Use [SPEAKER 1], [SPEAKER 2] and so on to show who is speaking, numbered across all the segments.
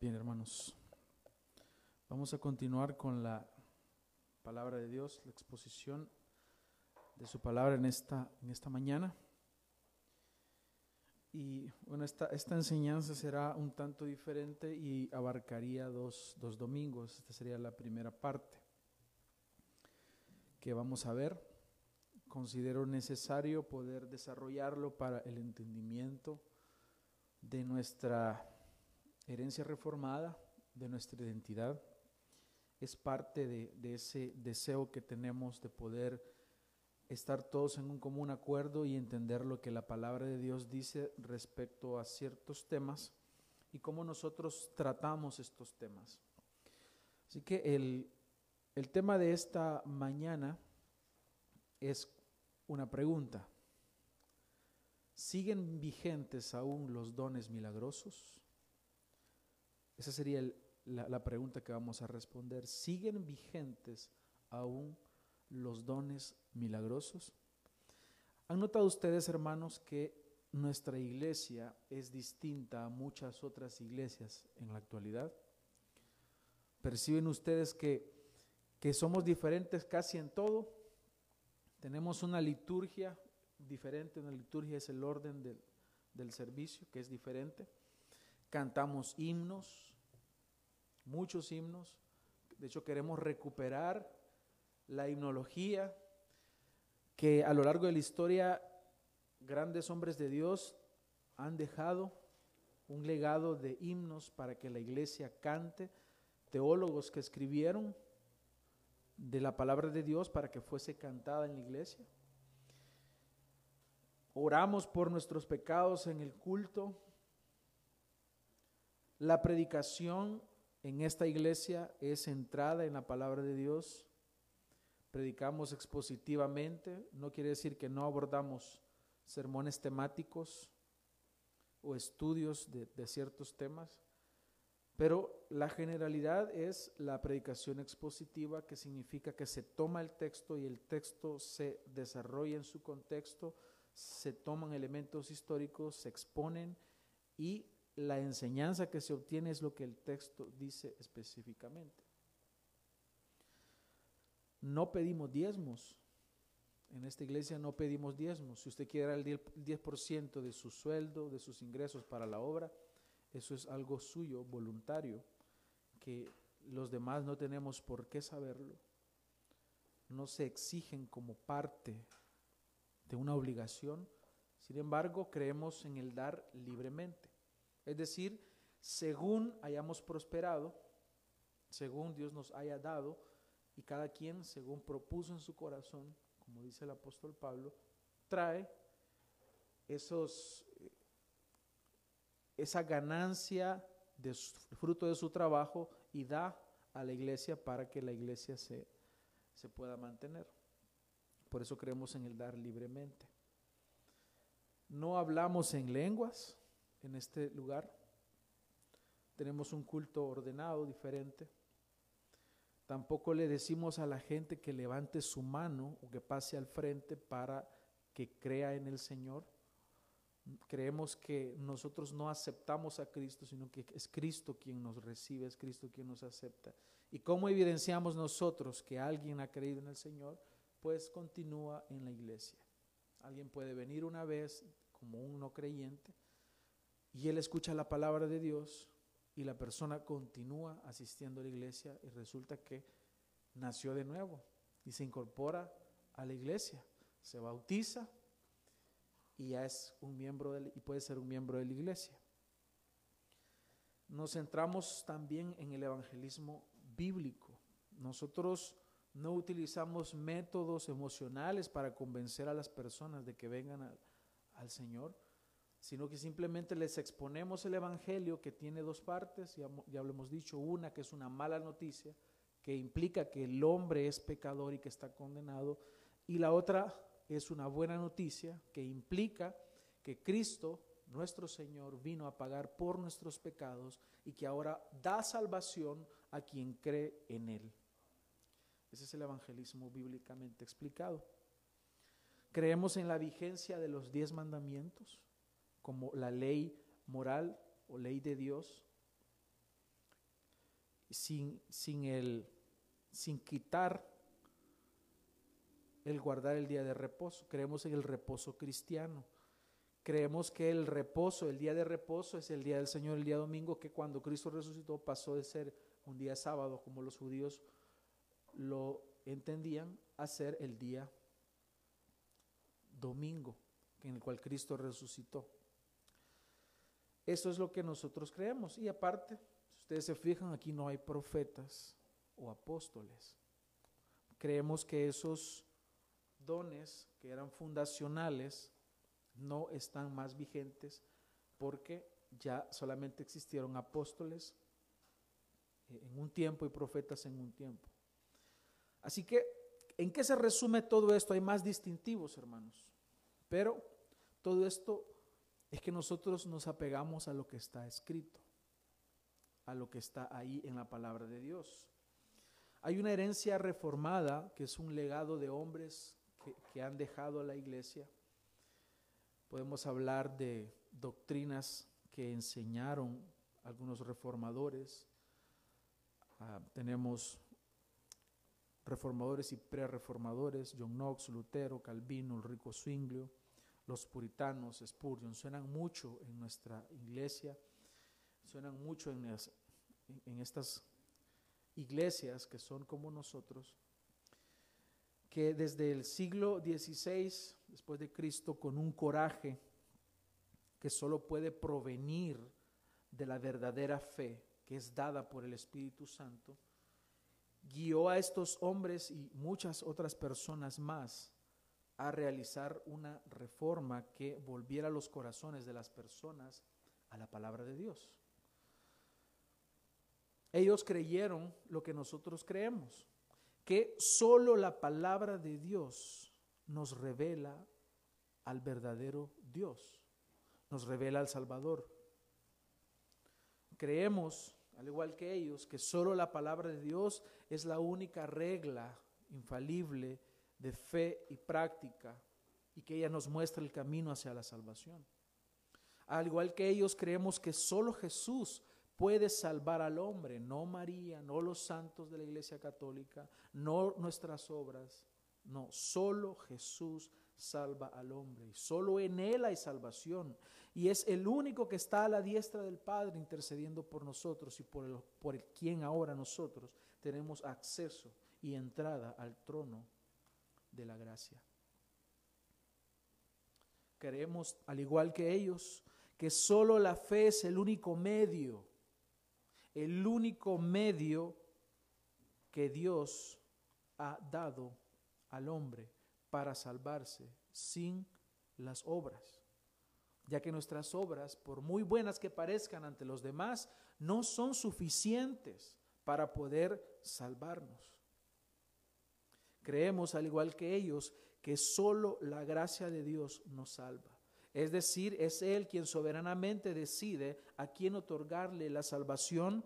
[SPEAKER 1] Bien, hermanos, vamos a continuar con la palabra de Dios, la exposición de su palabra en esta, en esta mañana. Y bueno, esta, esta enseñanza será un tanto diferente y abarcaría dos, dos domingos. Esta sería la primera parte que vamos a ver. Considero necesario poder desarrollarlo para el entendimiento de nuestra herencia reformada, de nuestra identidad. Es parte de, ese deseo que tenemos de poder estar todos en un común acuerdo y entender lo que la palabra de Dios dice respecto a ciertos temas y cómo nosotros tratamos estos temas. Así que el, el tema de esta mañana es una pregunta. ¿Siguen vigentes aún los dones milagrosos? Esa sería la, pregunta que vamos a responder. ¿Siguen vigentes aún los dones milagrosos? ¿Han notado ustedes, hermanos, que nuestra iglesia es distinta a muchas otras iglesias en la actualidad? ¿Perciben ustedes que, que somos diferentes casi en todo? Tenemos una liturgia diferente, una liturgia es el orden del, del servicio, que es diferente. Cantamos himnos, muchos himnos. De hecho, queremos recuperar la himnología que a lo largo de la historia grandes hombres de Dios han dejado un legado de himnos para que la iglesia cante, teólogos que escribieron de la palabra de Dios para que fuese cantada en la iglesia. Oramos por nuestros pecados en el culto. La predicación en esta iglesia es centrada en la palabra de Dios. Predicamos expositivamente, no quiere decir que no abordamos sermones temáticos o estudios de, de ciertos temas, pero la generalidad es la predicación expositiva, que significa que se toma el texto y el texto se desarrolla en su contexto, se toman elementos históricos, se exponen y la enseñanza que se obtiene es lo que el texto dice específicamente. No pedimos diezmos. En esta iglesia no pedimos diezmos. Si usted quiere dar el 10% de su sueldo, de sus ingresos para la obra, eso es algo suyo, voluntario, que los demás no tenemos por qué saberlo. No se exigen como parte de una obligación. Sin embargo, creemos en el dar libremente. Es decir, según hayamos prosperado, según Dios nos haya dado, y cada quien, según propuso en su corazón, como dice el apóstol Pablo, trae esos, esa ganancia de fruto de su trabajo y da a la iglesia para que la iglesia se, se pueda mantener. Por eso creemos en el dar libremente. No hablamos en lenguas, en este lugar. Tenemos un culto ordenado, diferente. Tampoco le decimos a la gente que levante su mano o que pase al frente para que crea en el Señor. Creemos que nosotros no aceptamos a Cristo, sino que es Cristo quien nos recibe, es Cristo quien nos acepta. ¿Y cómo evidenciamos nosotros que alguien ha creído en el Señor? Pues continúa en la iglesia. Alguien puede venir una vez como un no creyente, y él escucha la palabra de Dios y la persona continúa asistiendo a la iglesia y resulta que nació de nuevo y se incorpora a la iglesia, se bautiza y ya es un miembro de, y puede ser un miembro de la iglesia. Nos centramos también en el evangelismo bíblico. Nosotros no utilizamos métodos emocionales para convencer a las personas de que vengan al Señor sino que simplemente les exponemos el Evangelio que tiene dos partes, ya, ya lo hemos dicho, una que es una mala noticia, que implica que el hombre es pecador y que está condenado, y la otra es una buena noticia que implica que Cristo, nuestro Señor, vino a pagar por nuestros pecados y que ahora da salvación a quien cree en Él. Ese es el evangelismo bíblicamente explicado. Creemos en la vigencia de los diez mandamientos como la ley moral o ley de Dios. sin, sin, el, sin quitar el guardar el día de reposo. Creemos en el reposo cristiano. Creemos que el reposo, el día de reposo es el día del Señor, el día domingo, que cuando Cristo resucitó pasó de ser un día sábado, como los judíos lo entendían, a ser el día domingo, en el cual Cristo resucitó. Eso es lo que nosotros creemos. Y aparte, si ustedes se fijan, aquí no hay profetas o apóstoles. Creemos que esos dones que eran fundacionales no están más vigentes porque ya solamente existieron apóstoles en un tiempo y profetas en un tiempo. Así que, ¿en qué se resume todo esto? Hay más distintivos, hermanos. Pero todo esto es que nosotros nos apegamos a lo que está escrito, a lo que está ahí en la palabra de Dios. Hay una herencia reformada que es un legado de hombres que, han dejado a la iglesia. Podemos hablar de doctrinas que enseñaron algunos reformadores. Ah, tenemos reformadores y pre-reformadores, John Knox, Lutero, Calvino, Ulrico Zwinglio los puritanos, Spurgeon, suenan mucho en nuestra iglesia, suenan mucho en, estas iglesias que son como nosotros, que desde el siglo XVI después de Cristo, con un coraje que solo puede provenir de la verdadera fe que es dada por el Espíritu Santo, guió a estos hombres y muchas otras personas más a realizar una reforma que volviera los corazones de las personas a la palabra de Dios. Ellos creyeron lo que nosotros creemos, que solo la palabra de Dios nos revela al verdadero Dios, nos revela al Salvador. Creemos, al igual que ellos, que solo la palabra de Dios es la única regla infalible de fe y práctica y que ella nos muestra el camino hacia la salvación. Al igual que ellos creemos que solo Jesús puede salvar al hombre, no María, no los santos de la Iglesia Católica, no nuestras obras, no, solo Jesús salva al hombre y solo en Él hay salvación. Y es el único que está a la diestra del Padre intercediendo por nosotros y por, el, por el quien ahora nosotros tenemos acceso y entrada al trono de la gracia. Creemos, al igual que ellos, que solo la fe es el único medio, el único medio que Dios ha dado al hombre para salvarse sin las obras, ya que nuestras obras, por muy buenas que parezcan ante los demás, no son suficientes para poder salvarnos. Creemos, al igual que ellos, que solo la gracia de Dios nos salva. Es decir, es Él quien soberanamente decide a quién otorgarle la salvación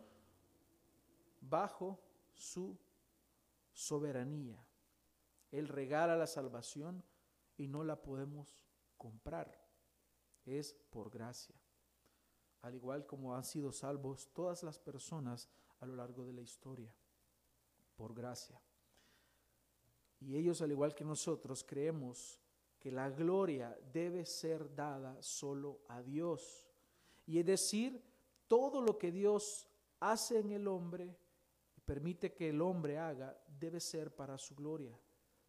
[SPEAKER 1] bajo su soberanía. Él regala la salvación y no la podemos comprar. Es por gracia. Al igual como han sido salvos todas las personas a lo largo de la historia. Por gracia. Y ellos, al igual que nosotros, creemos que la gloria debe ser dada solo a Dios. Y es decir, todo lo que Dios hace en el hombre, permite que el hombre haga, debe ser para su gloria.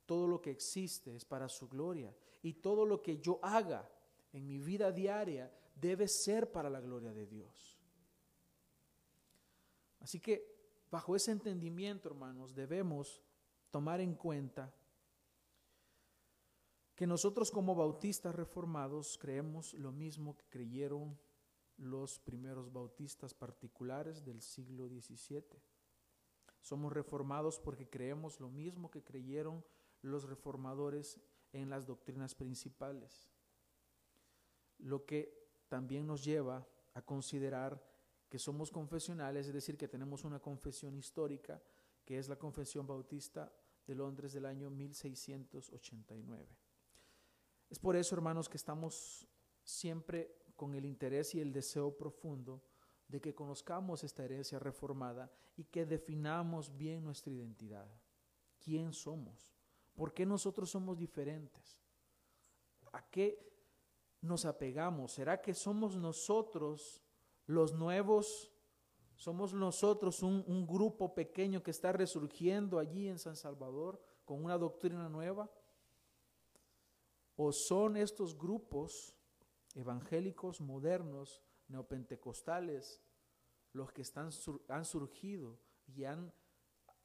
[SPEAKER 1] Todo lo que existe es para su gloria. Y todo lo que yo haga en mi vida diaria debe ser para la gloria de Dios. Así que bajo ese entendimiento, hermanos, debemos tomar en cuenta que nosotros como bautistas reformados creemos lo mismo que creyeron los primeros bautistas particulares del siglo XVII. Somos reformados porque creemos lo mismo que creyeron los reformadores en las doctrinas principales, lo que también nos lleva a considerar que somos confesionales, es decir, que tenemos una confesión histórica, que es la Confesión Bautista de Londres del año 1689. Es por eso, hermanos, que estamos siempre con el interés y el deseo profundo de que conozcamos esta herencia reformada y que definamos bien nuestra identidad. ¿Quién somos? ¿Por qué nosotros somos diferentes? ¿A qué nos apegamos? ¿Será que somos nosotros los nuevos? ¿Somos nosotros un, grupo pequeño que está resurgiendo allí en San Salvador con una doctrina nueva? ¿O son estos grupos evangélicos modernos, neopentecostales, los que están, han surgido y han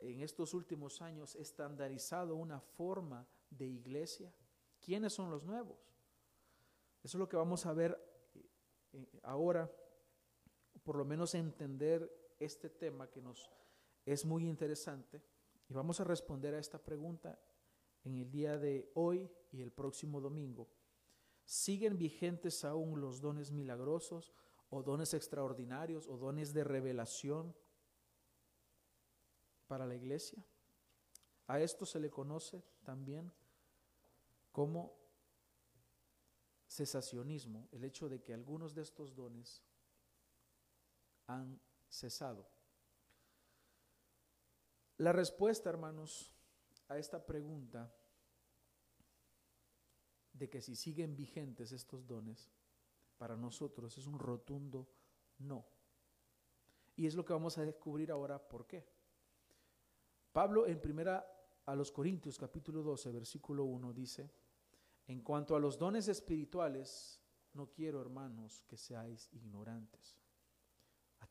[SPEAKER 1] en estos últimos años estandarizado una forma de iglesia? ¿Quiénes son los nuevos? Eso es lo que vamos a ver eh, eh, ahora, por lo menos entender este tema que nos es muy interesante. Y vamos a responder a esta pregunta en el día de hoy y el próximo domingo. ¿Siguen vigentes aún los dones milagrosos o dones extraordinarios o dones de revelación para la iglesia? A esto se le conoce también como cesacionismo, el hecho de que algunos de estos dones han cesado. La respuesta, hermanos, a esta pregunta de que si siguen vigentes estos dones, para nosotros es un rotundo no. Y es lo que vamos a descubrir ahora por qué. Pablo en primera a los Corintios capítulo 12 versículo 1 dice, en cuanto a los dones espirituales, no quiero, hermanos, que seáis ignorantes.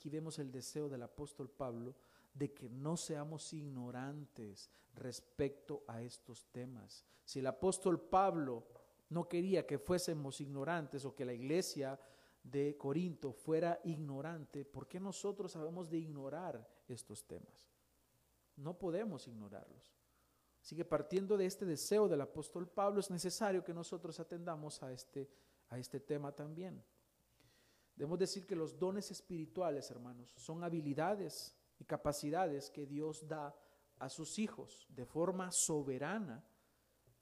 [SPEAKER 1] Vemos el deseo del apóstol Pablo de que no seamos ignorantes respecto a estos temas. Si el apóstol Pablo no quería que fuésemos ignorantes o que la iglesia de Corinto fuera ignorante, ¿por qué nosotros sabemos de ignorar estos temas? No podemos ignorarlos. Así que partiendo de este deseo del apóstol Pablo, es necesario que nosotros atendamos a este, a este tema también. Debemos decir que los dones espirituales, hermanos, son habilidades y capacidades que Dios da a sus hijos de forma soberana.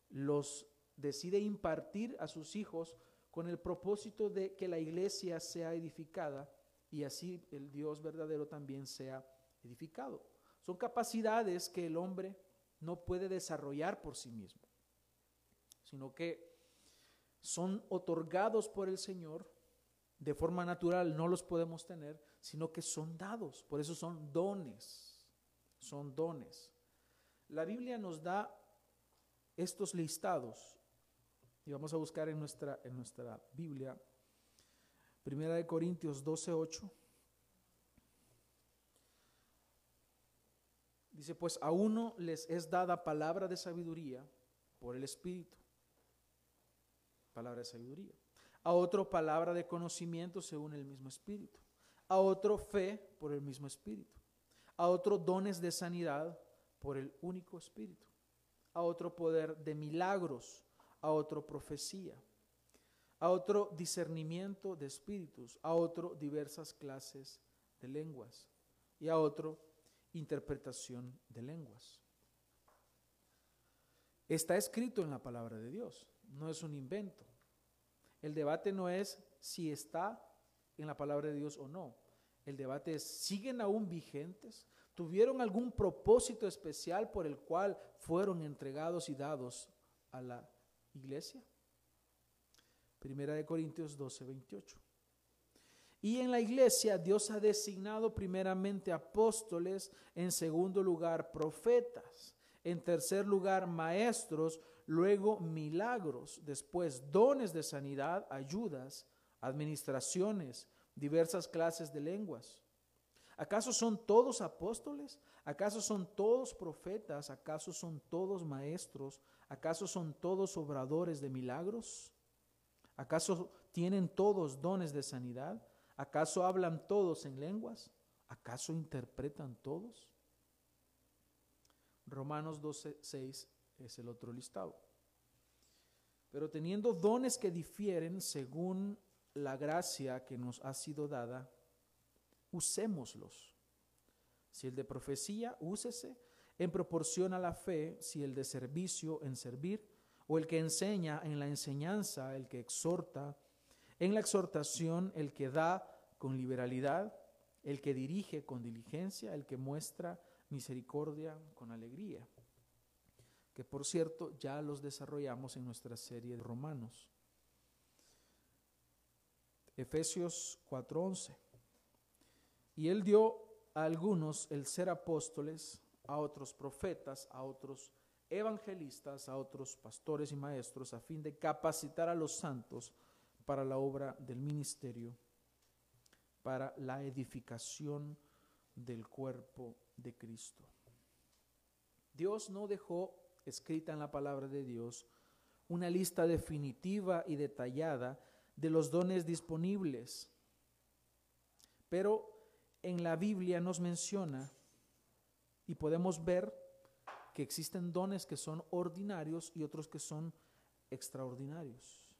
[SPEAKER 1] Los decide impartir a sus hijos con el propósito de que la iglesia sea edificada y así el Dios verdadero también sea edificado. Son capacidades que el hombre no puede desarrollar por sí mismo, sino que son otorgados por el Señor de forma natural, no los podemos tener, sino que son dados, por eso son dones, son dones. La Biblia nos da estos listados y vamos a buscar en nuestra, en nuestra Biblia, Primera de Corintios 12, 8. Dice, pues a uno les es dada palabra de sabiduría por el Espíritu. Palabra de sabiduría. A otro palabra de conocimiento según el mismo Espíritu. A otro fe por el mismo Espíritu. A otro dones de sanidad por el único Espíritu. A otro poder de milagros. A otro profecía. A otro discernimiento de espíritus. A otro diversas clases de lenguas. Y a otro interpretación de lenguas. Está escrito en la palabra de Dios, no es un invento. El debate no es si está en la palabra de Dios o no. El debate es, ¿siguen aún vigentes? ¿Tuvieron algún propósito especial por el cual fueron entregados y dados a la iglesia? Primera de Corintios 12, 28. Y en la iglesia Dios ha designado primeramente apóstoles, en segundo lugar profetas, en tercer lugar maestros, luego milagros, después dones de sanidad, ayudas, administraciones, diversas clases de lenguas. ¿Acaso son todos apóstoles? ¿Acaso son todos profetas? ¿Acaso son todos maestros? ¿Acaso son todos obradores de milagros? ¿Acaso tienen todos dones de sanidad? ¿Acaso hablan todos en lenguas? ¿Acaso interpretan todos? Romanos 12, 6 es el otro listado. Pero teniendo dones que difieren según la gracia que nos ha sido dada, usémoslos. Si el de profecía, úsese en proporción a la fe, si el de servicio, en servir, o el que enseña, en la enseñanza, el que exhorta, en la exhortación, el que da con liberalidad, el que dirige con diligencia, el que muestra misericordia con alegría, que por cierto ya los desarrollamos en nuestra serie de Romanos. Efesios 4:11. Y él dio a algunos el ser apóstoles, a otros profetas, a otros evangelistas, a otros pastores y maestros, a fin de capacitar a los santos para la obra del ministerio, para la edificación del cuerpo de Cristo. Dios no dejó escrita en la palabra de Dios una lista definitiva y detallada de los dones disponibles, pero en la Biblia nos menciona y podemos ver que existen dones que son ordinarios y otros que son extraordinarios.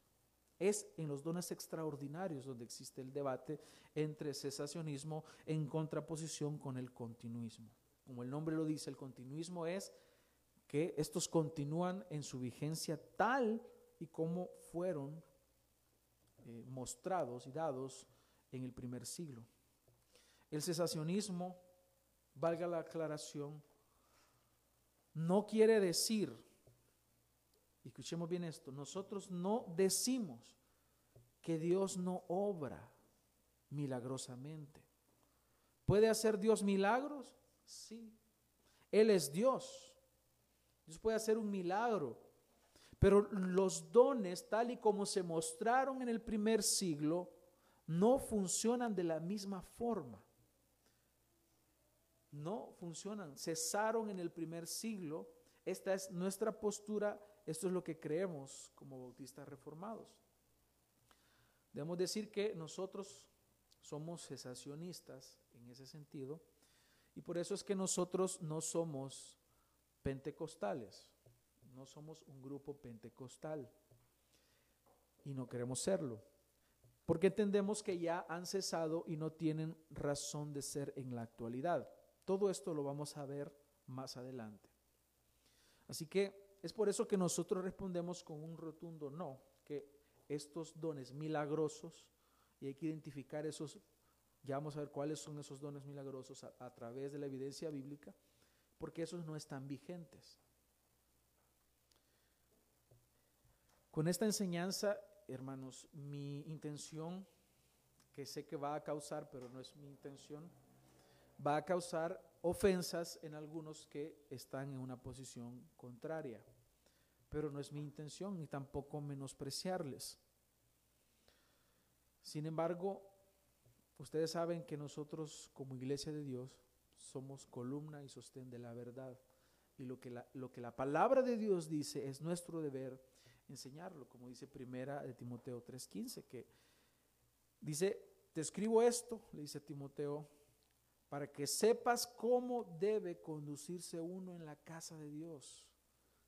[SPEAKER 1] Es en los dones extraordinarios donde existe el debate entre cesacionismo en contraposición con el continuismo. Como el nombre lo dice, el continuismo es que estos continúan en su vigencia tal y como fueron eh, mostrados y dados en el primer siglo. El cesacionismo, valga la aclaración, no quiere decir, escuchemos bien esto, nosotros no decimos que Dios no obra milagrosamente. ¿Puede hacer Dios milagros? Sí. Él es Dios. Dios puede hacer un milagro. Pero los dones, tal y como se mostraron en el primer siglo, no funcionan de la misma forma no funcionan, cesaron en el primer siglo. Esta es nuestra postura, esto es lo que creemos como bautistas reformados. Debemos decir que nosotros somos cesacionistas en ese sentido y por eso es que nosotros no somos pentecostales, no somos un grupo pentecostal y no queremos serlo, porque entendemos que ya han cesado y no tienen razón de ser en la actualidad. Todo esto lo vamos a ver más adelante. Así que es por eso que nosotros respondemos con un rotundo no, que estos dones milagrosos, y hay que identificar esos, ya vamos a ver cuáles son esos dones milagrosos a, través de la evidencia bíblica, porque esos no están vigentes. Con esta enseñanza, hermanos, mi intención, que sé que va a causar, pero no es mi intención, va a causar ofensas en algunos que están en una posición contraria. Pero no es mi intención ni tampoco menospreciarles. Sin embargo, ustedes saben que nosotros como iglesia de Dios somos columna y sostén de la verdad. Y lo que la, lo que la palabra de Dios dice es nuestro deber enseñarlo, como dice primera de Timoteo 3:15, que dice, te escribo esto, le dice Timoteo, para que sepas cómo debe conducirse uno en la casa de Dios.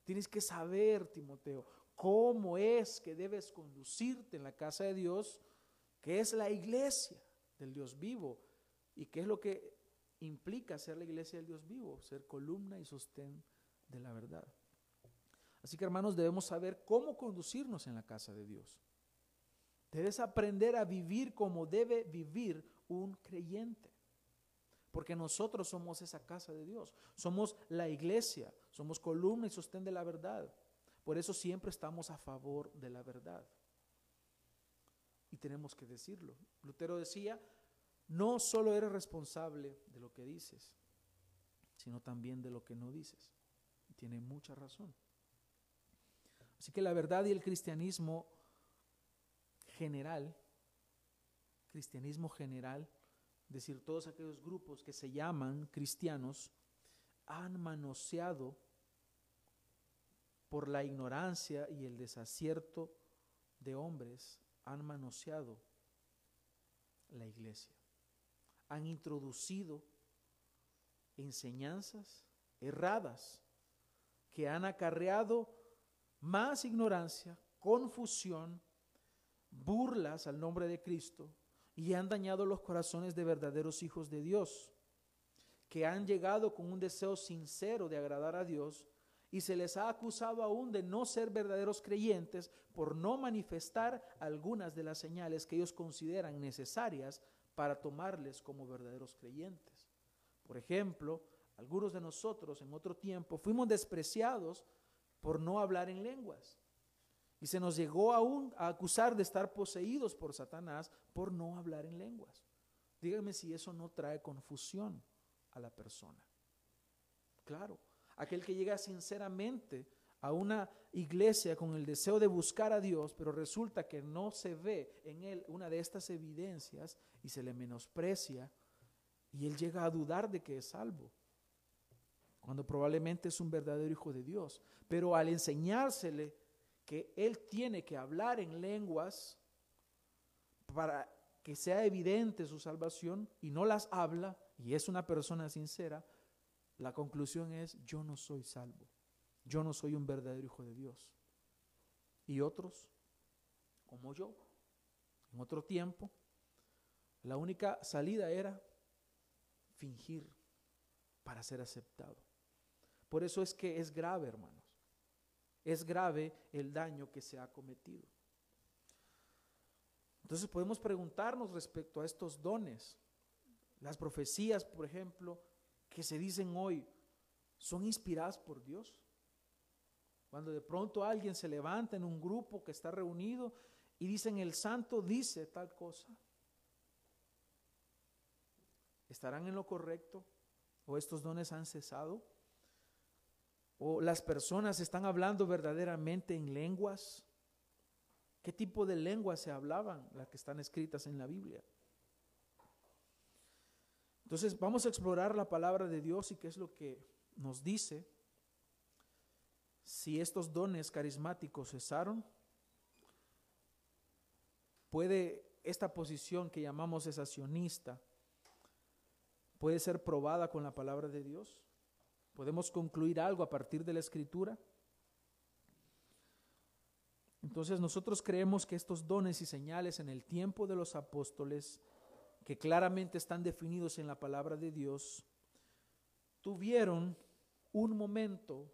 [SPEAKER 1] Tienes que saber, Timoteo, cómo es que debes conducirte en la casa de Dios, que es la iglesia del Dios vivo y qué es lo que implica ser la iglesia del Dios vivo, ser columna y sostén de la verdad. Así que hermanos, debemos saber cómo conducirnos en la casa de Dios. Debes aprender a vivir como debe vivir un creyente. Porque nosotros somos esa casa de Dios, somos la iglesia, somos columna y sostén de la verdad. Por eso siempre estamos a favor de la verdad. Y tenemos que decirlo. Lutero decía, no solo eres responsable de lo que dices, sino también de lo que no dices. Y tiene mucha razón. Así que la verdad y el cristianismo general, cristianismo general, decir, todos aquellos grupos que se llaman cristianos han manoseado por la ignorancia y el desacierto de hombres, han manoseado la iglesia. Han introducido enseñanzas erradas que han acarreado más ignorancia, confusión, burlas al nombre de Cristo y han dañado los corazones de verdaderos hijos de Dios, que han llegado con un deseo sincero de agradar a Dios y se les ha acusado aún de no ser verdaderos creyentes por no manifestar algunas de las señales que ellos consideran necesarias para tomarles como verdaderos creyentes. Por ejemplo, algunos de nosotros en otro tiempo fuimos despreciados por no hablar en lenguas. Y se nos llegó aún a acusar de estar poseídos por Satanás por no hablar en lenguas. Díganme si eso no trae confusión a la persona. Claro, aquel que llega sinceramente a una iglesia con el deseo de buscar a Dios, pero resulta que no se ve en él una de estas evidencias y se le menosprecia y él llega a dudar de que es salvo, cuando probablemente es un verdadero hijo de Dios. Pero al enseñársele que él tiene que hablar en lenguas para que sea evidente su salvación y no las habla y es una persona sincera, la conclusión es yo no soy salvo yo no soy un verdadero hijo de Dios. Y otros, como yo, en otro tiempo, la única salida era fingir para ser aceptado. Por eso es que es grave, hermanos. Es grave el daño que se ha cometido. Entonces podemos preguntarnos respecto a estos dones. Las profecías, por ejemplo, que se dicen hoy, ¿son inspiradas por Dios? Cuando de pronto alguien se levanta en un grupo que está reunido y dicen el santo dice tal cosa. ¿Estarán en lo correcto? ¿O estos dones han cesado? ¿O las personas están hablando verdaderamente en lenguas? ¿Qué tipo de lenguas se hablaban las que están escritas en la Biblia? Entonces vamos a explorar la palabra de Dios y qué es lo que nos dice si estos dones carismáticos cesaron, puede esta posición que llamamos cesacionista, puede ser probada con la palabra de Dios. Podemos concluir algo a partir de la escritura. Entonces nosotros creemos que estos dones y señales en el tiempo de los apóstoles, que claramente están definidos en la palabra de Dios, tuvieron un momento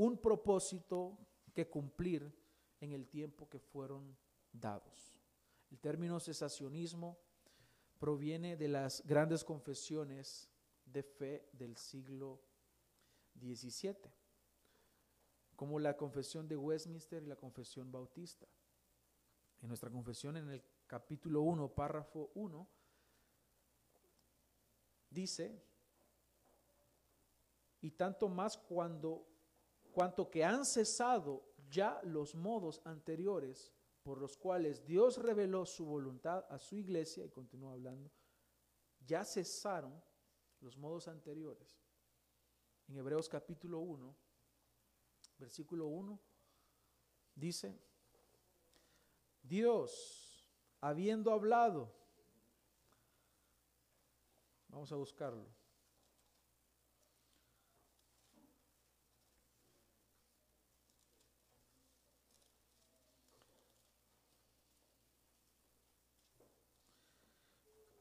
[SPEAKER 1] un propósito que cumplir en el tiempo que fueron dados. El término cesacionismo proviene de las grandes confesiones de fe del siglo XVII, como la confesión de Westminster y la confesión bautista. En nuestra confesión, en el capítulo 1, párrafo 1, dice, y tanto más cuando cuanto que han cesado ya los modos anteriores por los cuales Dios reveló su voluntad a su iglesia, y continúa hablando, ya cesaron los modos anteriores. En Hebreos capítulo 1, versículo 1, dice, Dios, habiendo hablado, vamos a buscarlo,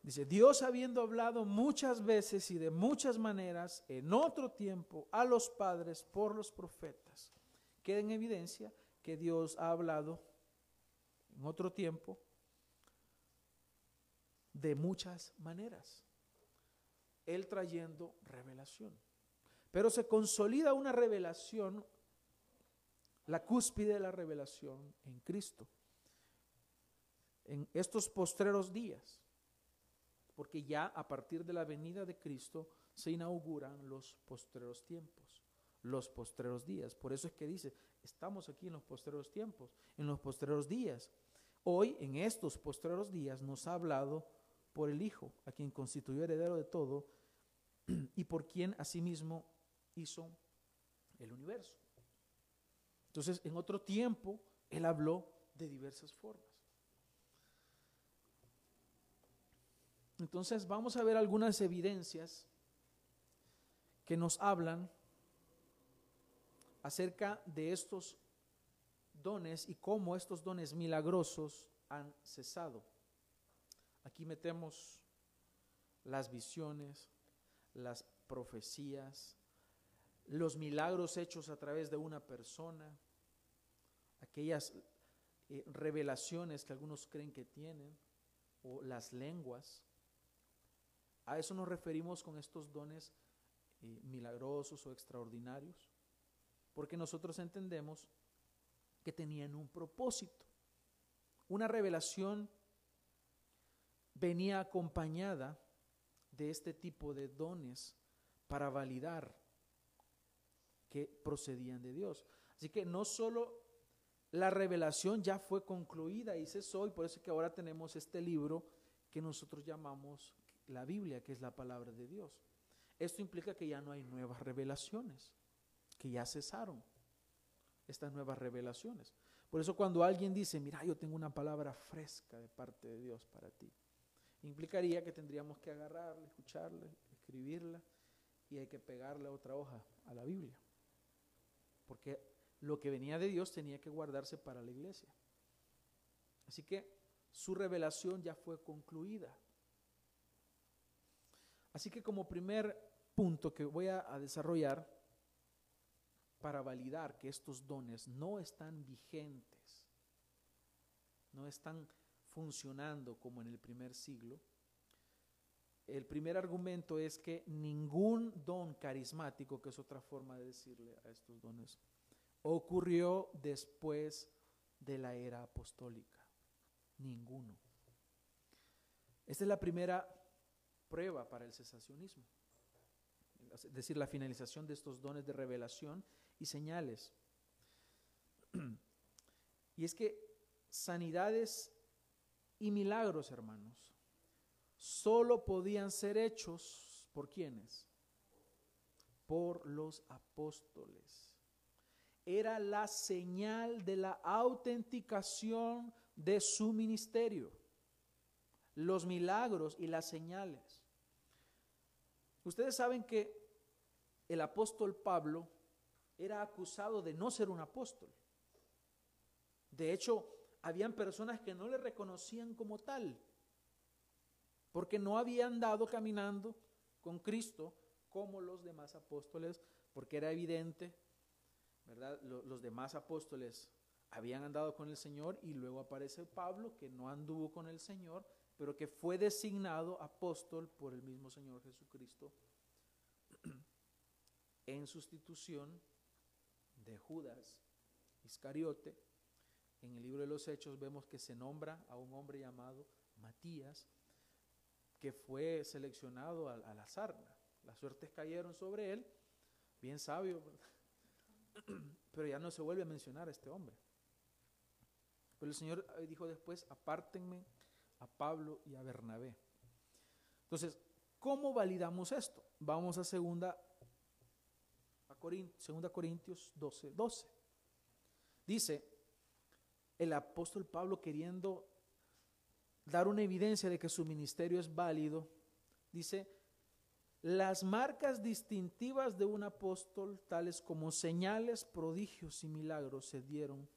[SPEAKER 1] Dice, Dios habiendo hablado muchas veces y de muchas maneras en otro tiempo a los padres por los profetas, queda en evidencia que Dios ha hablado en otro tiempo de muchas maneras, Él trayendo revelación. Pero se consolida una revelación, la cúspide de la revelación en Cristo, en estos postreros días porque ya a partir de la venida de Cristo se inauguran los postreros tiempos, los postreros días. Por eso es que dice, estamos aquí en los postreros tiempos, en los postreros días. Hoy, en estos postreros días, nos ha hablado por el Hijo, a quien constituyó heredero de todo y por quien asimismo hizo el universo. Entonces, en otro tiempo, Él habló de diversas formas. Entonces vamos a ver algunas evidencias que nos hablan acerca de estos dones y cómo estos dones milagrosos han cesado. Aquí metemos las visiones, las profecías, los milagros hechos a través de una persona, aquellas eh, revelaciones que algunos creen que tienen, o las lenguas A eso nos referimos con estos dones eh, milagrosos o extraordinarios, porque nosotros entendemos que tenían un propósito. Una revelación venía acompañada de este tipo de dones para validar que procedían de Dios. Así que no solo la revelación ya fue concluida y cesó, y por eso que ahora tenemos este libro que nosotros llamamos la Biblia, que es la palabra de Dios. Esto implica que ya no hay nuevas revelaciones, que ya cesaron estas nuevas revelaciones. Por eso cuando alguien dice, mira, yo tengo una palabra fresca de parte de Dios para ti, implicaría que tendríamos que agarrarla, escucharla, escribirla y hay que pegarle otra hoja a la Biblia. Porque lo que venía de Dios tenía que guardarse para la iglesia. Así que su revelación ya fue concluida. Así que como primer punto que voy a, desarrollar para validar que estos dones no están vigentes, no están funcionando como en el primer siglo, el primer argumento es que ningún don carismático, que es otra forma de decirle a estos dones, ocurrió después de la era apostólica. Ninguno. Esta es la primera prueba para el cesacionismo, es decir, la finalización de estos dones de revelación y señales. Y es que sanidades y milagros, hermanos, solo podían ser hechos por quienes? Por los apóstoles. Era la señal de la autenticación de su ministerio. Los milagros y las señales. Ustedes saben que el apóstol Pablo era acusado de no ser un apóstol. De hecho, habían personas que no le reconocían como tal porque no había andado caminando con Cristo como los demás apóstoles, porque era evidente, ¿verdad? Los demás apóstoles habían andado con el Señor y luego aparece Pablo que no anduvo con el Señor, pero que fue designado apóstol por el mismo Señor Jesucristo en sustitución de Judas Iscariote. En el libro de los Hechos vemos que se nombra a un hombre llamado Matías, que fue seleccionado al, azar. Las suertes cayeron sobre él, bien sabio, pero ya no se vuelve a mencionar a este hombre. Pero el Señor dijo después, apártenme a Pablo y a Bernabé. Entonces, ¿cómo validamos esto? Vamos a segunda, a segunda Corintios 12, 12. Dice, el apóstol Pablo queriendo dar una evidencia de que su ministerio es válido, dice, las marcas distintivas de un apóstol, tales como señales, prodigios y milagros, se dieron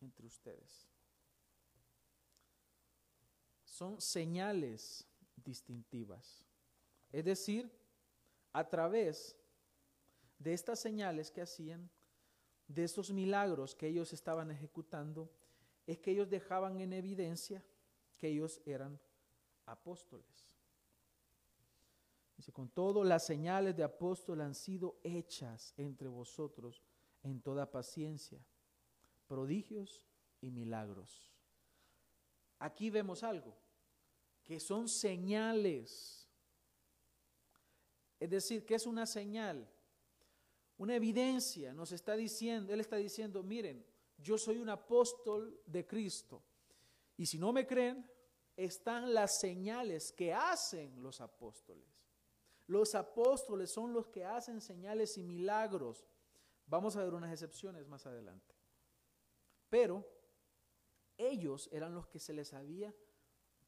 [SPEAKER 1] entre ustedes. Son señales distintivas. Es decir, a través de estas señales que hacían, de estos milagros que ellos estaban ejecutando, es que ellos dejaban en evidencia que ellos eran apóstoles. Dice, con todo, las señales de apóstol han sido hechas entre vosotros en toda paciencia, prodigios y milagros. Aquí vemos algo, que son señales. Es decir, que es una señal, una evidencia. Nos está diciendo, Él está diciendo, miren, yo soy un apóstol de Cristo. Y si no me creen, están las señales que hacen los apóstoles. Los apóstoles son los que hacen señales y milagros. Vamos a ver unas excepciones más adelante. Pero ellos eran los que se les había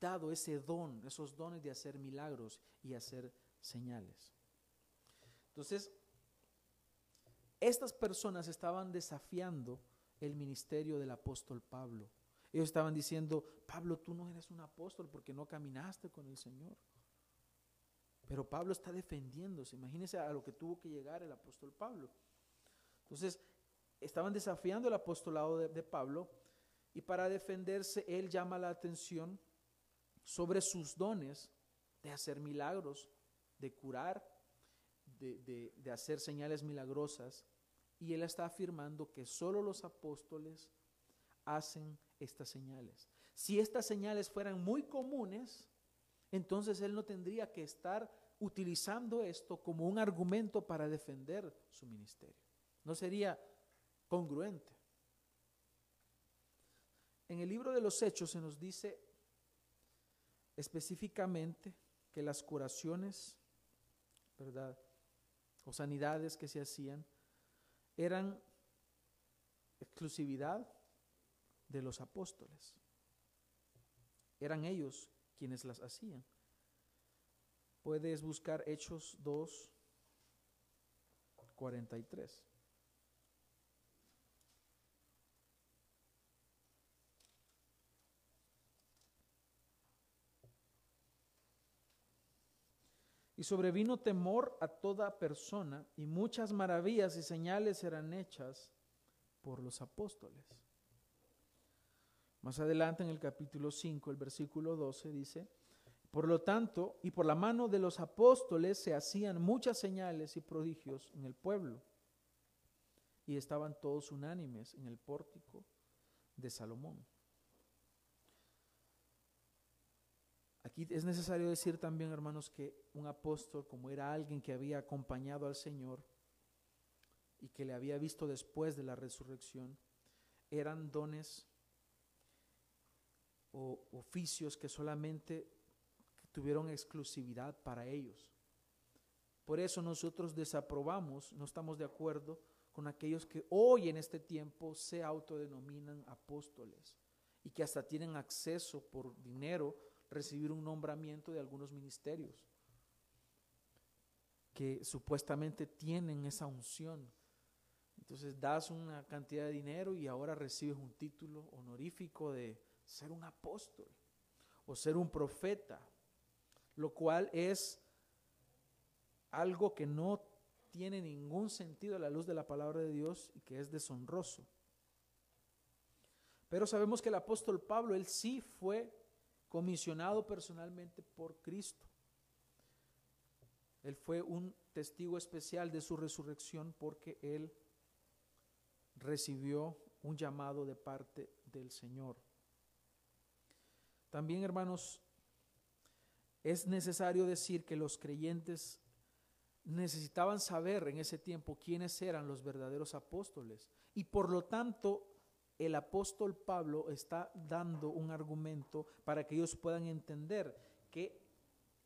[SPEAKER 1] dado ese don, esos dones de hacer milagros y hacer señales. Entonces, estas personas estaban desafiando el ministerio del apóstol Pablo. Ellos estaban diciendo, Pablo, tú no eres un apóstol porque no caminaste con el Señor. Pero Pablo está defendiéndose. Imagínense a lo que tuvo que llegar el apóstol Pablo. Entonces, estaban desafiando el apostolado de, de Pablo y para defenderse, él llama la atención sobre sus dones de hacer milagros de curar, de, de hacer señales milagrosas, y él está afirmando que solo los apóstoles hacen estas señales. Si estas señales fueran muy comunes, entonces él no tendría que estar utilizando esto como un argumento para defender su ministerio. No sería congruente. En el libro de los Hechos se nos dice específicamente que las curaciones, ¿verdad? O sanidades que se hacían eran exclusividad de los apóstoles. Eran ellos quienes las hacían. Puedes buscar Hechos 2, 43. Y sobrevino temor a toda persona, y muchas maravillas y señales eran hechas por los apóstoles. Más adelante en el capítulo 5, el versículo 12 dice, por lo tanto, y por la mano de los apóstoles se hacían muchas señales y prodigios en el pueblo, y estaban todos unánimes en el pórtico de Salomón. Aquí es necesario decir también, hermanos, que un apóstol, como era alguien que había acompañado al Señor y que le había visto después de la resurrección, eran dones o oficios que solamente tuvieron exclusividad para ellos. Por eso nosotros desaprobamos, no estamos de acuerdo con aquellos que hoy en este tiempo se autodenominan apóstoles y que hasta tienen acceso por dinero recibir un nombramiento de algunos ministerios que supuestamente tienen esa unción. Entonces das una cantidad de dinero y ahora recibes un título honorífico de ser un apóstol o ser un profeta, lo cual es algo que no tiene ningún sentido a la luz de la palabra de Dios y que es deshonroso. Pero sabemos que el apóstol Pablo, él sí fue comisionado personalmente por Cristo. Él fue un testigo especial de su resurrección porque él recibió un llamado de parte del Señor. También, hermanos, es necesario decir que los creyentes necesitaban saber en ese tiempo quiénes eran los verdaderos apóstoles y por lo tanto el apóstol Pablo está dando un argumento para que ellos puedan entender que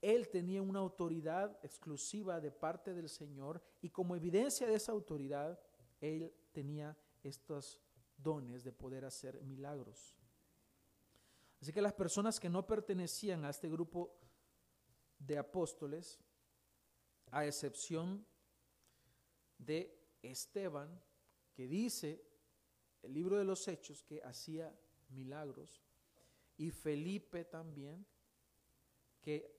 [SPEAKER 1] él tenía una autoridad exclusiva de parte del Señor y como evidencia de esa autoridad, él tenía estos dones de poder hacer milagros. Así que las personas que no pertenecían a este grupo de apóstoles, a excepción de Esteban, que dice el libro de los Hechos que hacía milagros, y Felipe también, que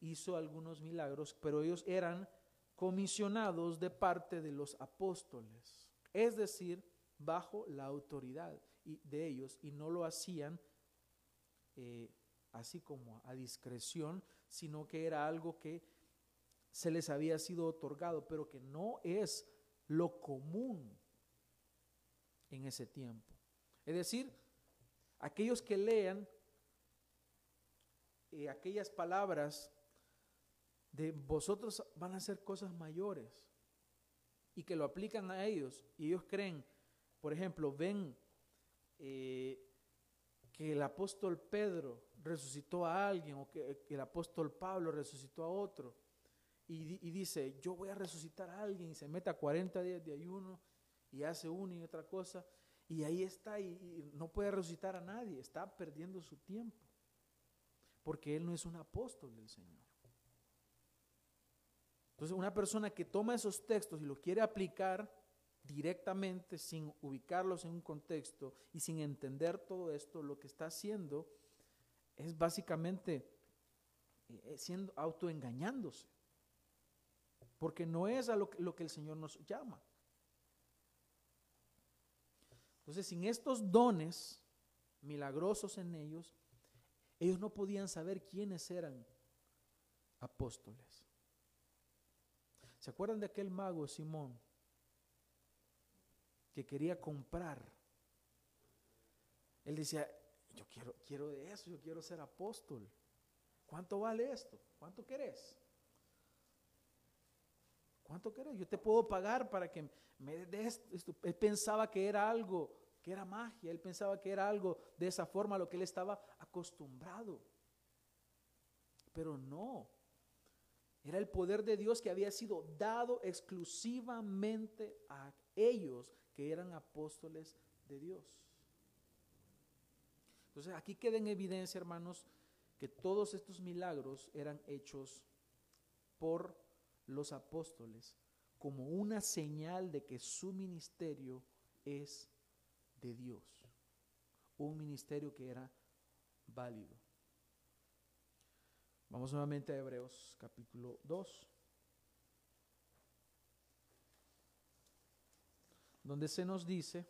[SPEAKER 1] hizo algunos milagros, pero ellos eran comisionados de parte de los apóstoles, es decir, bajo la autoridad de ellos, y no lo hacían eh, así como a discreción, sino que era algo que se les había sido otorgado, pero que no es lo común en ese tiempo. Es decir, aquellos que lean eh, aquellas palabras de vosotros van a hacer cosas mayores y que lo aplican a ellos y ellos creen, por ejemplo, ven eh, que el apóstol Pedro resucitó a alguien o que, el apóstol Pablo resucitó a otro y, dice, yo voy a resucitar a alguien y se mete a 40 días de ayuno y hace una y otra cosa, y ahí está y, no puede resucitar a nadie, está perdiendo su tiempo, porque él no es un apóstol del Señor. Entonces, una persona que toma esos textos y los quiere aplicar directamente sin ubicarlos en un contexto y sin entender todo esto, lo que está haciendo es básicamente eh, siendo autoengañándose, porque no es a lo que el Señor nos llama. Entonces, sin estos dones milagrosos en ellos, ellos no podían saber quiénes eran apóstoles. ¿Se acuerdan de aquel mago Simón que quería comprar? Él decía, yo quiero, quiero eso, yo quiero ser apóstol. ¿Cuánto vale esto? ¿Cuánto querés? ¿Cuánto querés? Yo te puedo pagar para que me des esto. Él pensaba que era algo, que era magia. Él pensaba que era algo de esa forma a lo que él estaba acostumbrado. Pero no. Era el poder de Dios que había sido dado exclusivamente a ellos que eran apóstoles de Dios. Entonces aquí queda en evidencia, hermanos, que todos estos milagros eran hechos por los apóstoles como una señal de que su ministerio es de Dios. Un ministerio que era válido. Vamos nuevamente a Hebreos capítulo 2, donde se nos dice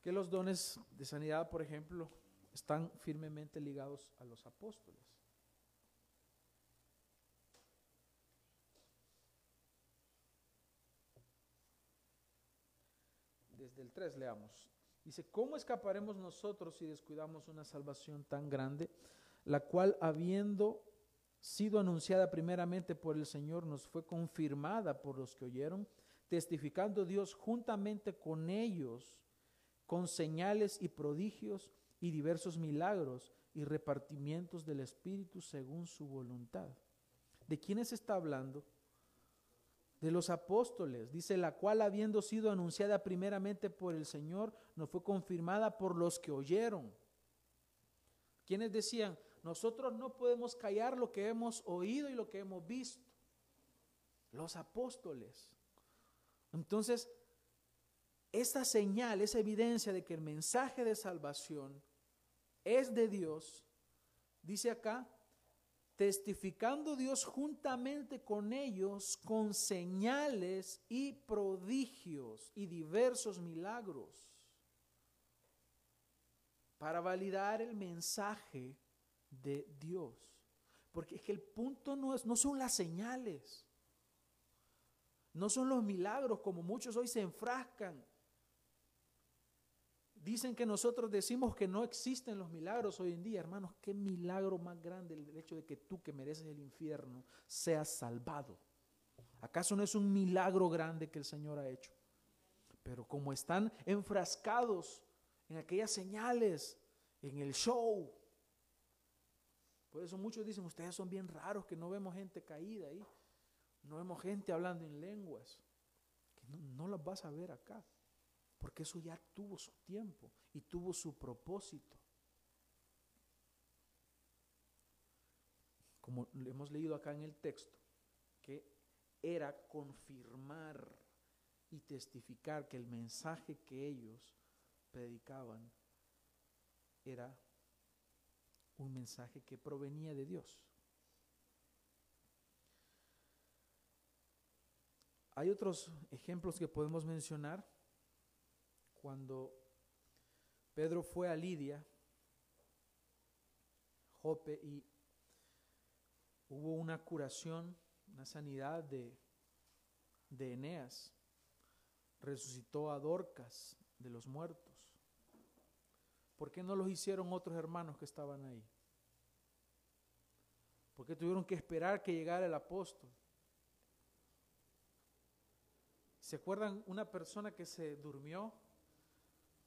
[SPEAKER 1] que los dones de sanidad, por ejemplo, están firmemente ligados a los apóstoles. Desde el 3 leamos. Dice, ¿cómo escaparemos nosotros si descuidamos una salvación tan grande? la cual habiendo sido anunciada primeramente por el Señor, nos fue confirmada por los que oyeron, testificando Dios juntamente con ellos, con señales y prodigios y diversos milagros y repartimientos del Espíritu según su voluntad. ¿De quiénes está hablando? De los apóstoles, dice, la cual habiendo sido anunciada primeramente por el Señor, nos fue confirmada por los que oyeron. ¿Quiénes decían, nosotros no podemos callar lo que hemos oído y lo que hemos visto. Los apóstoles. Entonces, esa señal, esa evidencia de que el mensaje de salvación es de Dios, dice acá, testificando Dios juntamente con ellos con señales y prodigios y diversos milagros para validar el mensaje de Dios. Porque es que el punto no, es, no son las señales, no son los milagros como muchos hoy se enfrascan. Dicen que nosotros decimos que no existen los milagros hoy en día. Hermanos, qué milagro más grande el hecho de que tú que mereces el infierno seas salvado. ¿Acaso no es un milagro grande que el Señor ha hecho? Pero como están enfrascados en aquellas señales, en el show, por eso muchos dicen, ustedes son bien raros que no vemos gente caída ahí. No vemos gente hablando en lenguas. Que no, no las vas a ver acá. Porque eso ya tuvo su tiempo y tuvo su propósito. Como hemos leído acá en el texto, que era confirmar y testificar que el mensaje que ellos predicaban era un mensaje que provenía de Dios. Hay otros ejemplos que podemos mencionar. Cuando Pedro fue a Lidia, Jope, y hubo una curación, una sanidad de, de Eneas. Resucitó a Dorcas de los muertos. ¿Por qué no los hicieron otros hermanos que estaban ahí? ¿Por qué tuvieron que esperar que llegara el apóstol? ¿Se acuerdan una persona que se durmió?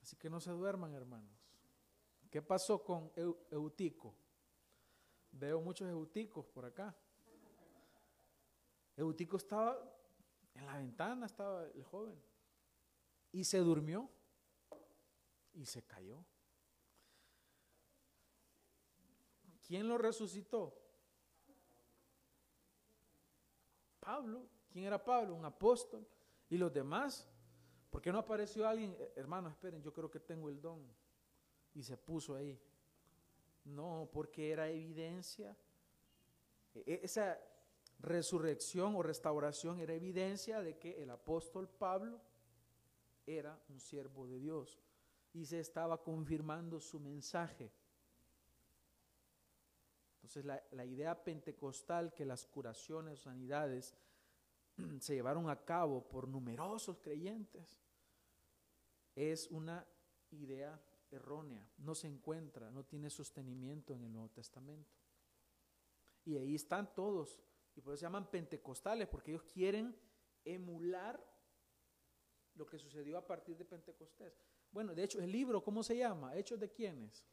[SPEAKER 1] Así que no se duerman, hermanos. ¿Qué pasó con Eutico? Veo muchos euticos por acá. Eutico estaba en la ventana, estaba el joven. Y se durmió y se cayó. ¿Quién lo resucitó? Pablo. ¿Quién era Pablo? Un apóstol. ¿Y los demás? ¿Por qué no apareció alguien? Eh, hermano, esperen, yo creo que tengo el don. Y se puso ahí. No, porque era evidencia. E, e, esa resurrección o restauración era evidencia de que el apóstol Pablo era un siervo de Dios y se estaba confirmando su mensaje. Entonces la, idea pentecostal que las curaciones, sanidades se llevaron a cabo por numerosos creyentes, es una idea errónea, no se encuentra, no tiene sostenimiento en el Nuevo Testamento. Y ahí están todos, y por eso se llaman pentecostales, porque ellos quieren emular lo que sucedió a partir de Pentecostés. Bueno, de hecho, el libro, ¿cómo se llama? ¿Hechos de quiénes?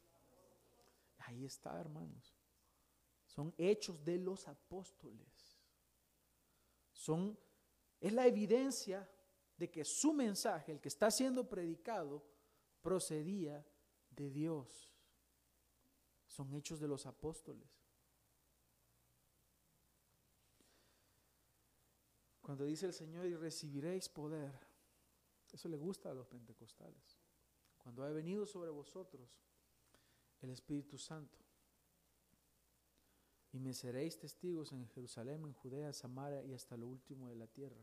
[SPEAKER 1] Ahí está, hermanos. Son hechos de los apóstoles. Son, es la evidencia de que su mensaje, el que está siendo predicado, procedía de Dios. Son hechos de los apóstoles. Cuando dice el Señor y recibiréis poder, eso le gusta a los pentecostales. Cuando ha venido sobre vosotros el Espíritu Santo. Y me seréis testigos en Jerusalén, en Judea, Samaria y hasta lo último de la tierra.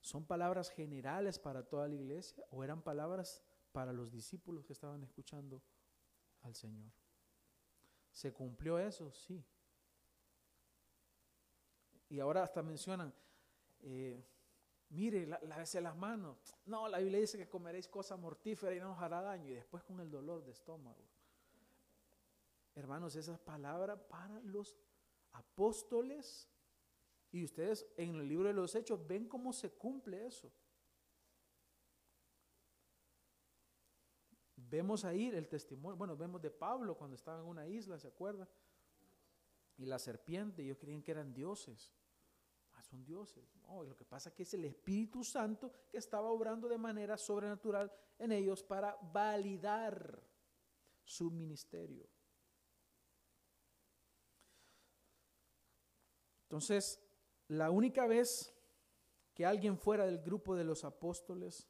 [SPEAKER 1] ¿Son palabras generales para toda la iglesia o eran palabras para los discípulos que estaban escuchando al Señor? ¿Se cumplió eso? Sí. Y ahora hasta mencionan, eh, mire, lávese las manos. No, la Biblia dice que comeréis cosas mortíferas y no os hará daño. Y después con el dolor de estómago. Hermanos, esas palabras para los apóstoles. Y ustedes en el libro de los Hechos ven cómo se cumple eso. Vemos ahí el testimonio, bueno, vemos de Pablo cuando estaba en una isla, ¿se acuerdan? Y la serpiente, ellos creían que eran dioses son dioses. No, lo que pasa es que es el Espíritu Santo que estaba obrando de manera sobrenatural en ellos para validar su ministerio. Entonces, la única vez que alguien fuera del grupo de los apóstoles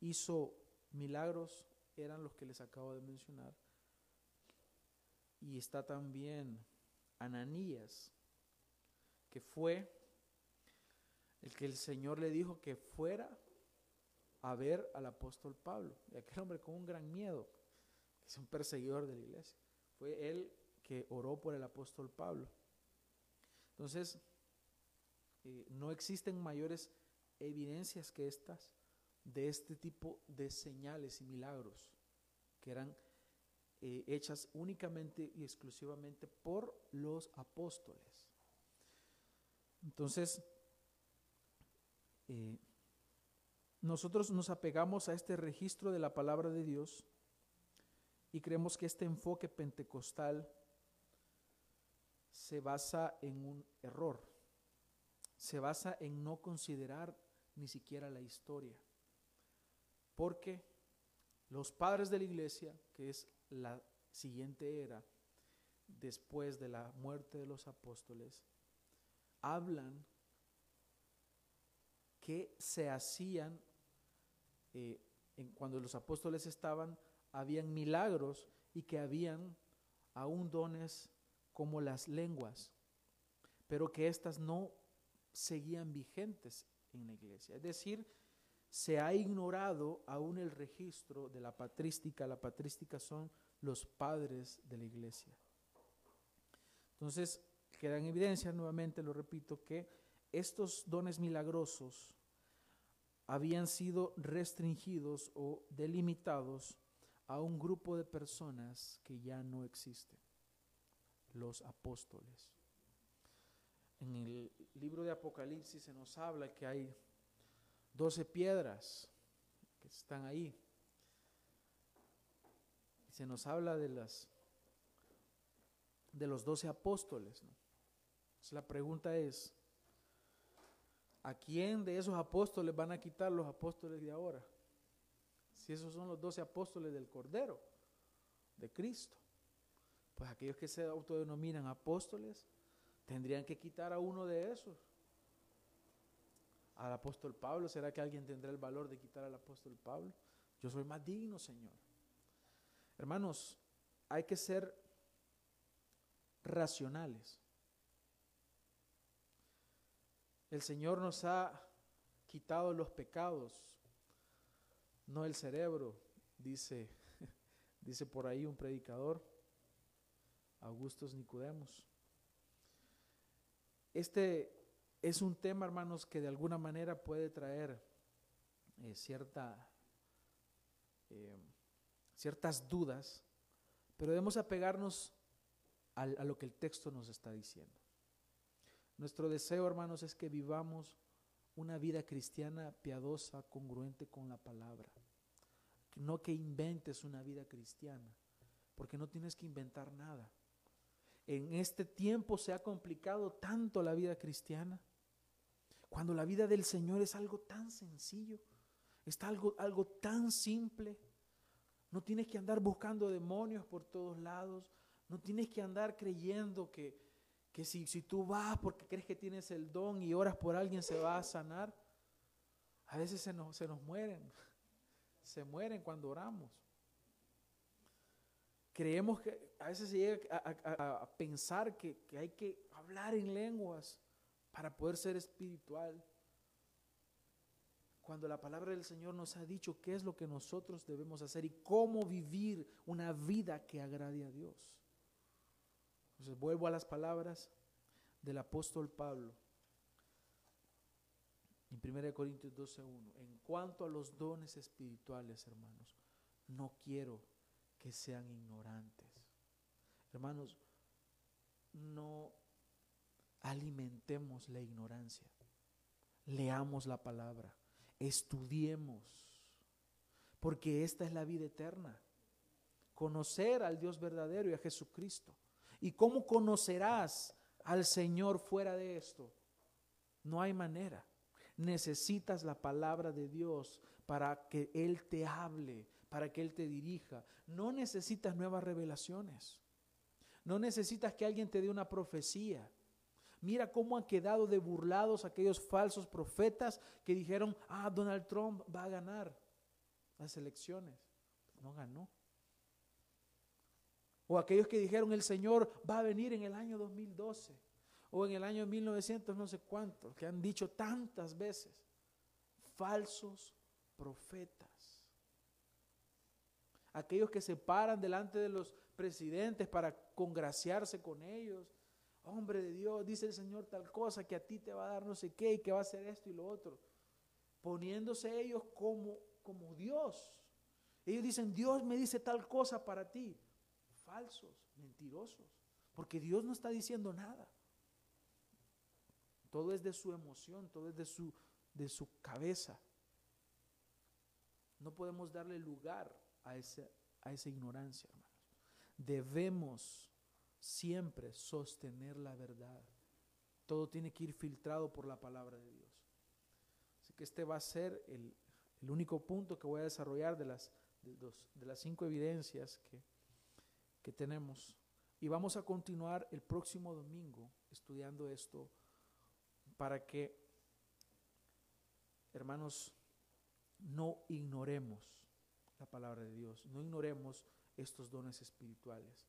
[SPEAKER 1] hizo milagros eran los que les acabo de mencionar. Y está también Ananías, que fue el que el Señor le dijo que fuera a ver al apóstol Pablo. Y aquel hombre con un gran miedo, que es un perseguidor de la iglesia, fue él que oró por el apóstol Pablo. Entonces, eh, no existen mayores evidencias que estas de este tipo de señales y milagros que eran eh, hechas únicamente y exclusivamente por los apóstoles. Entonces, eh, nosotros nos apegamos a este registro de la palabra de Dios y creemos que este enfoque pentecostal se basa en un error, se basa en no considerar ni siquiera la historia, porque los padres de la iglesia, que es la siguiente era después de la muerte de los apóstoles, hablan que se hacían eh, cuando los apóstoles estaban, habían milagros y que habían aún dones como las lenguas, pero que éstas no seguían vigentes en la iglesia. Es decir, se ha ignorado aún el registro de la patrística. La patrística son los padres de la iglesia. Entonces, queda en evidencia, nuevamente lo repito, que estos dones milagrosos habían sido restringidos o delimitados a un grupo de personas que ya no existen, los apóstoles. En el libro de Apocalipsis se nos habla que hay doce piedras que están ahí. Se nos habla de las de los doce apóstoles. ¿no? la pregunta es, ¿a quién de esos apóstoles van a quitar los apóstoles de ahora? Si esos son los doce apóstoles del Cordero, de Cristo. Pues aquellos que se autodenominan apóstoles tendrían que quitar a uno de esos. Al apóstol Pablo, ¿será que alguien tendrá el valor de quitar al apóstol Pablo? Yo soy más digno, Señor. Hermanos, hay que ser racionales. El Señor nos ha quitado los pecados, no el cerebro, dice, dice por ahí un predicador, Augustus Nicodemos. Este es un tema, hermanos, que de alguna manera puede traer eh, cierta, eh, ciertas dudas, pero debemos apegarnos a lo que el texto nos está diciendo. Nuestro deseo, hermanos, es que vivamos una vida cristiana piadosa, congruente con la palabra. No que inventes una vida cristiana, porque no tienes que inventar nada. En este tiempo se ha complicado tanto la vida cristiana, cuando la vida del Señor es algo tan sencillo, está algo, algo tan simple. No tienes que andar buscando demonios por todos lados, no tienes que andar creyendo que, que si, si tú vas porque crees que tienes el don y oras por alguien se va a sanar, a veces se nos, se nos mueren, se mueren cuando oramos. Creemos que a veces se llega a, pensar que, que hay que hablar en lenguas para poder ser espiritual. Cuando la palabra del Señor nos ha dicho qué es lo que nosotros debemos hacer y cómo vivir una vida que agrade a Dios. Entonces vuelvo a las palabras del apóstol Pablo en 1 Corintios 12.1. En cuanto a los dones espirituales, hermanos, no quiero que sean ignorantes. Hermanos, no alimentemos la ignorancia. Leamos la palabra, estudiemos, porque esta es la vida eterna. Conocer al Dios verdadero y a Jesucristo. ¿Y cómo conocerás al Señor fuera de esto? No hay manera. Necesitas la palabra de Dios para que Él te hable, para que Él te dirija. No necesitas nuevas revelaciones. No necesitas que alguien te dé una profecía. Mira cómo han quedado de burlados aquellos falsos profetas que dijeron, ah, Donald Trump va a ganar las elecciones. No ganó. O aquellos que dijeron el Señor va a venir en el año 2012 o en el año 1900 no sé cuántos, que han dicho tantas veces, falsos profetas. Aquellos que se paran delante de los presidentes para congraciarse con ellos. Hombre de Dios, dice el Señor tal cosa, que a ti te va a dar no sé qué y que va a hacer esto y lo otro. Poniéndose ellos como, como Dios. Ellos dicen, Dios me dice tal cosa para ti falsos, mentirosos, porque Dios no está diciendo nada. Todo es de su emoción, todo es de su, de su cabeza. No podemos darle lugar a, ese, a esa ignorancia, hermanos. Debemos siempre sostener la verdad. Todo tiene que ir filtrado por la palabra de Dios. Así que este va a ser el, el único punto que voy a desarrollar de las, de, de las cinco evidencias que que tenemos. Y vamos a continuar el próximo domingo estudiando esto para que, hermanos, no ignoremos la palabra de Dios, no ignoremos estos dones espirituales.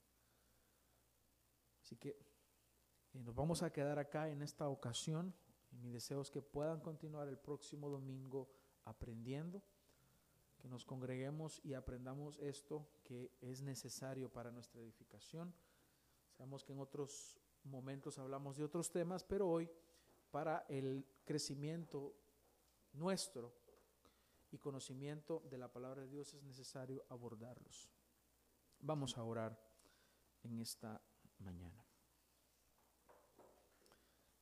[SPEAKER 1] Así que eh, nos vamos a quedar acá en esta ocasión. Y mi deseo es que puedan continuar el próximo domingo aprendiendo que nos congreguemos y aprendamos esto que es necesario para nuestra edificación. Sabemos que en otros momentos hablamos de otros temas, pero hoy para el crecimiento nuestro y conocimiento de la palabra de Dios es necesario abordarlos. Vamos a orar en esta mañana.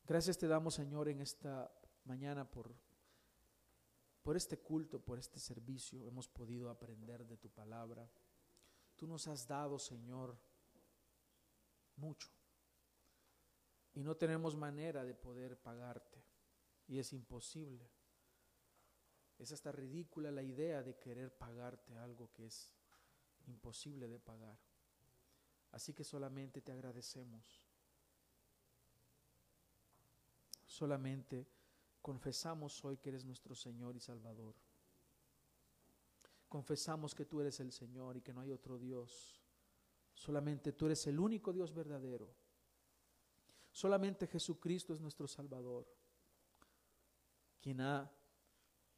[SPEAKER 1] Gracias te damos, Señor, en esta mañana por por este culto, por este servicio, hemos podido aprender de tu palabra. Tú nos has dado, Señor, mucho. Y no tenemos manera de poder pagarte. Y es imposible. Es hasta ridícula la idea de querer pagarte algo que es imposible de pagar. Así que solamente te agradecemos. Solamente confesamos hoy que eres nuestro Señor y Salvador. Confesamos que tú eres el Señor y que no hay otro Dios. Solamente tú eres el único Dios verdadero. Solamente Jesucristo es nuestro Salvador, quien ha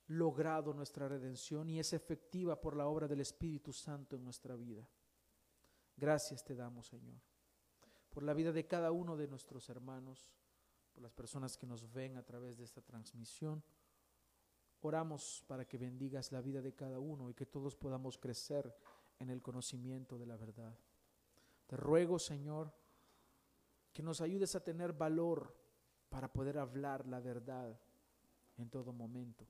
[SPEAKER 1] logrado nuestra redención y es efectiva por la obra del Espíritu Santo en nuestra vida. Gracias te damos, Señor, por la vida de cada uno de nuestros hermanos por las personas que nos ven a través de esta transmisión. Oramos para que bendigas la vida de cada uno y que todos podamos crecer en el conocimiento de la verdad. Te ruego, Señor, que nos ayudes a tener valor para poder hablar la verdad en todo momento.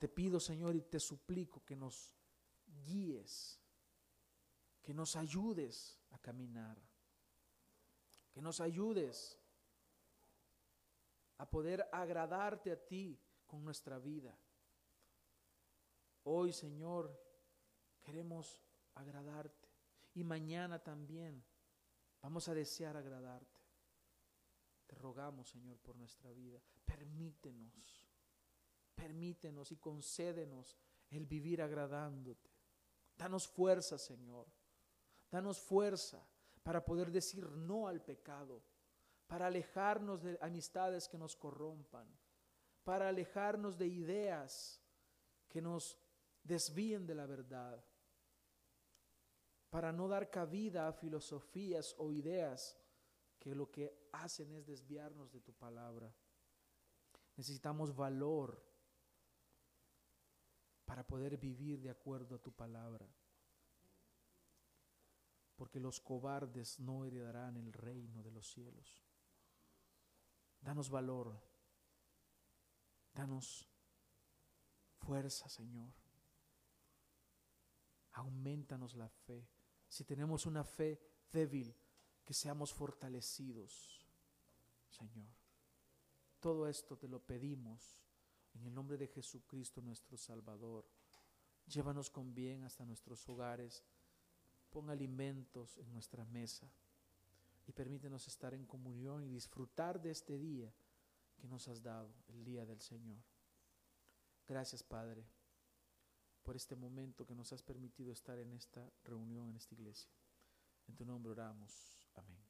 [SPEAKER 1] Te pido, Señor, y te suplico que nos guíes, que nos ayudes a caminar, que nos ayudes a poder agradarte a ti con nuestra vida. Hoy, Señor, queremos agradarte y mañana también vamos a desear agradarte. Te rogamos, Señor, por nuestra vida. Permítenos, permítenos y concédenos el vivir agradándote. Danos fuerza, Señor. Danos fuerza para poder decir no al pecado, para alejarnos de amistades que nos corrompan, para alejarnos de ideas que nos desvíen de la verdad, para no dar cabida a filosofías o ideas que lo que hacen es desviarnos de tu palabra. Necesitamos valor para poder vivir de acuerdo a tu palabra. Porque los cobardes no heredarán el reino de los cielos. Danos valor. Danos fuerza, Señor. Aumentanos la fe. Si tenemos una fe débil, que seamos fortalecidos, Señor. Todo esto te lo pedimos en el nombre de Jesucristo nuestro Salvador. Llévanos con bien hasta nuestros hogares. Pon alimentos en nuestra mesa y permítenos estar en comunión y disfrutar de este día que nos has dado, el día del Señor. Gracias, Padre, por este momento que nos has permitido estar en esta reunión, en esta iglesia. En tu nombre oramos. Amén.